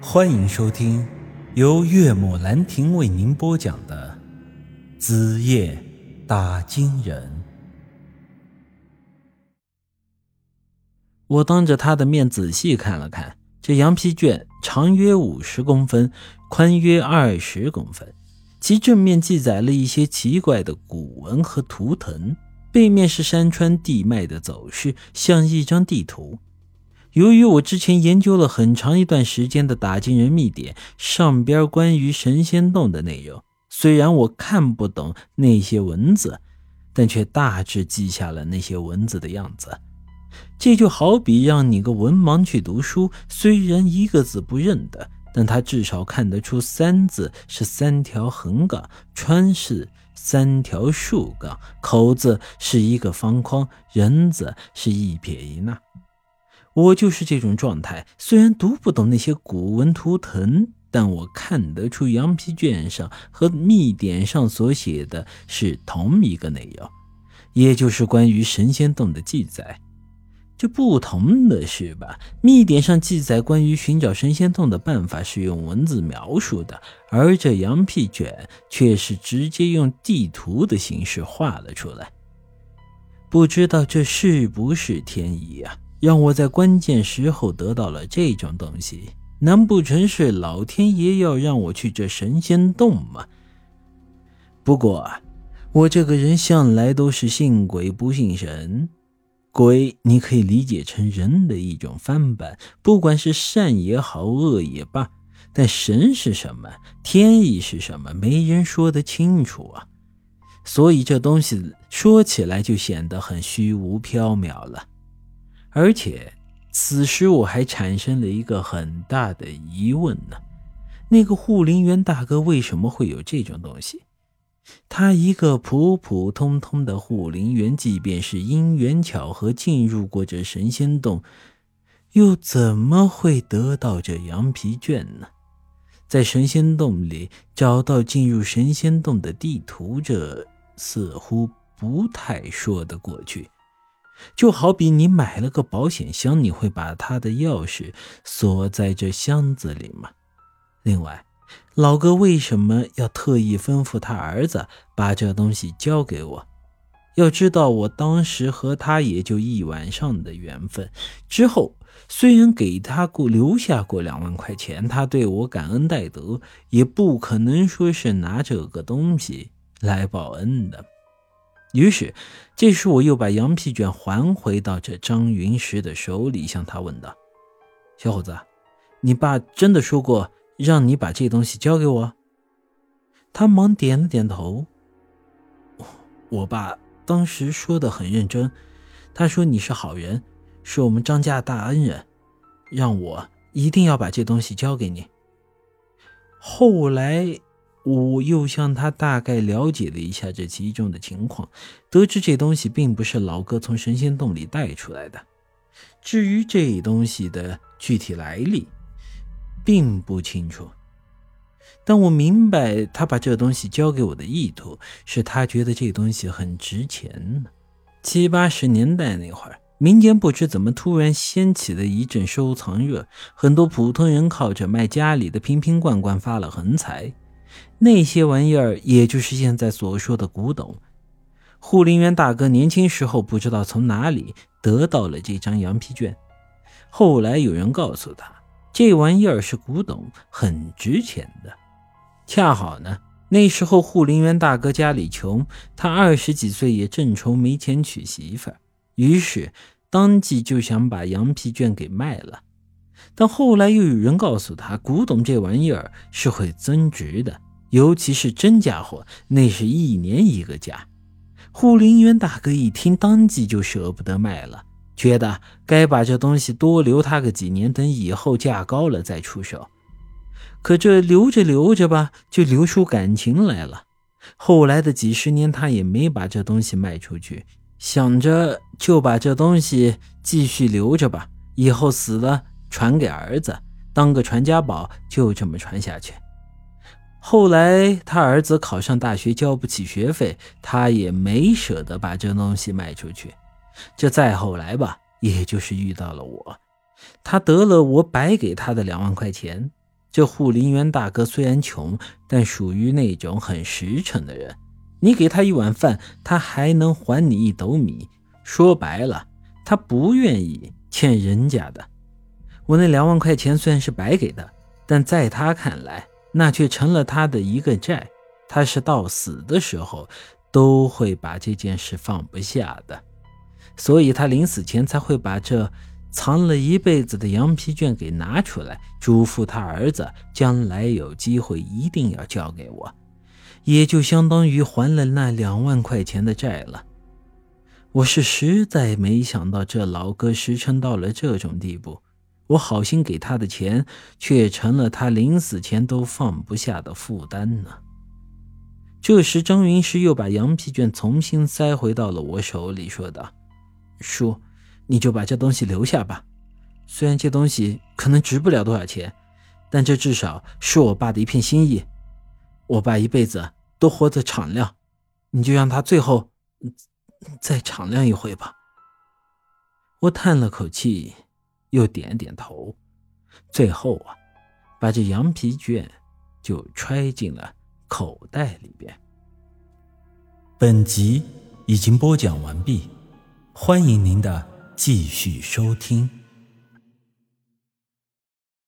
欢迎收听由岳母兰亭为您播讲的《子夜打金人》。我当着他的面仔细看了看这羊皮卷，长约五十公分，宽约二十公分，其正面记载了一些奇怪的古文和图腾，背面是山川地脉的走势，像一张地图。由于我之前研究了很长一段时间的打金人秘典上边关于神仙洞的内容，虽然我看不懂那些文字，但却大致记下了那些文字的样子。这就好比让你个文盲去读书，虽然一个字不认得，但他至少看得出“三”字是三条横杠，“川”是三条竖杠，“口”字是一个方框，“人”字是一撇一捺。我就是这种状态，虽然读不懂那些古文图腾，但我看得出羊皮卷上和密典上所写的是同一个内容，也就是关于神仙洞的记载。这不同的是吧？密典上记载关于寻找神仙洞的办法是用文字描述的，而这羊皮卷却是直接用地图的形式画了出来。不知道这是不是天意啊？让我在关键时候得到了这种东西，难不成是老天爷要让我去这神仙洞吗？不过，我这个人向来都是信鬼不信神。鬼你可以理解成人的一种翻版，不管是善也好，恶也罢。但神是什么，天意是什么，没人说得清楚啊。所以这东西说起来就显得很虚无缥缈了。而且，此时我还产生了一个很大的疑问呢：那个护林员大哥为什么会有这种东西？他一个普普通通的护林员，即便是因缘巧合进入过这神仙洞，又怎么会得到这羊皮卷呢？在神仙洞里找到进入神仙洞的地图，这似乎不太说得过去。就好比你买了个保险箱，你会把他的钥匙锁在这箱子里吗？另外，老哥为什么要特意吩咐他儿子把这东西交给我？要知道，我当时和他也就一晚上的缘分。之后虽然给他过留下过两万块钱，他对我感恩戴德，也不可能说是拿这个东西来报恩的。于是，这时我又把羊皮卷还回到这张云石的手里，向他问道：“小伙子，你爸真的说过让你把这东西交给我？”他忙点了点头。我爸当时说的很认真，他说你是好人，是我们张家大恩人，让我一定要把这东西交给你。后来。我又向他大概了解了一下这其中的情况，得知这东西并不是老哥从神仙洞里带出来的。至于这东西的具体来历，并不清楚。但我明白他把这东西交给我的意图，是他觉得这东西很值钱呢。七八十年代那会儿，民间不知怎么突然掀起了一阵收藏热，很多普通人靠着卖家里的瓶瓶罐罐发了横财。那些玩意儿，也就是现在所说的古董。护林员大哥年轻时候不知道从哪里得到了这张羊皮卷，后来有人告诉他，这玩意儿是古董，很值钱的。恰好呢，那时候护林员大哥家里穷，他二十几岁也正愁没钱娶媳妇，于是当即就想把羊皮卷给卖了。但后来又有人告诉他，古董这玩意儿是会增值的。尤其是真家伙，那是一年一个价。护林员大哥一听，当即就舍不得卖了，觉得该把这东西多留他个几年，等以后价高了再出手。可这留着留着吧，就留出感情来了。后来的几十年，他也没把这东西卖出去，想着就把这东西继续留着吧，以后死了传给儿子，当个传家宝，就这么传下去。后来他儿子考上大学交不起学费，他也没舍得把这东西卖出去。这再后来吧，也就是遇到了我，他得了我白给他的两万块钱，这护林员大哥虽然穷，但属于那种很实诚的人。你给他一碗饭，他还能还你一斗米。说白了，他不愿意欠人家的。我那两万块钱虽然是白给的，但在他看来，那却成了他的一个债。他是到死的时候都会把这件事放不下的，所以他临死前才会把这藏了一辈子的羊皮卷给拿出来，嘱咐他儿子将来有机会一定要交给我，也就相当于还了那两万块钱的债了。我是实在没想到这老哥实诚到了这种地步，我好心给他的钱，却成了他临死前都放不下的负担呢。这时，张云师又把羊皮卷重新塞回到了我手里，说道：“叔，你就把这东西留下吧。虽然这东西可能值不了多少钱，但这至少是我爸的一片心意。我爸一辈子都活得敞亮，你就让他最后再敞亮一回吧。”我叹了口气，又点点头，最后啊，把这羊皮卷就揣进了。口袋里边。本集已经播讲完毕，欢迎您的继续收听。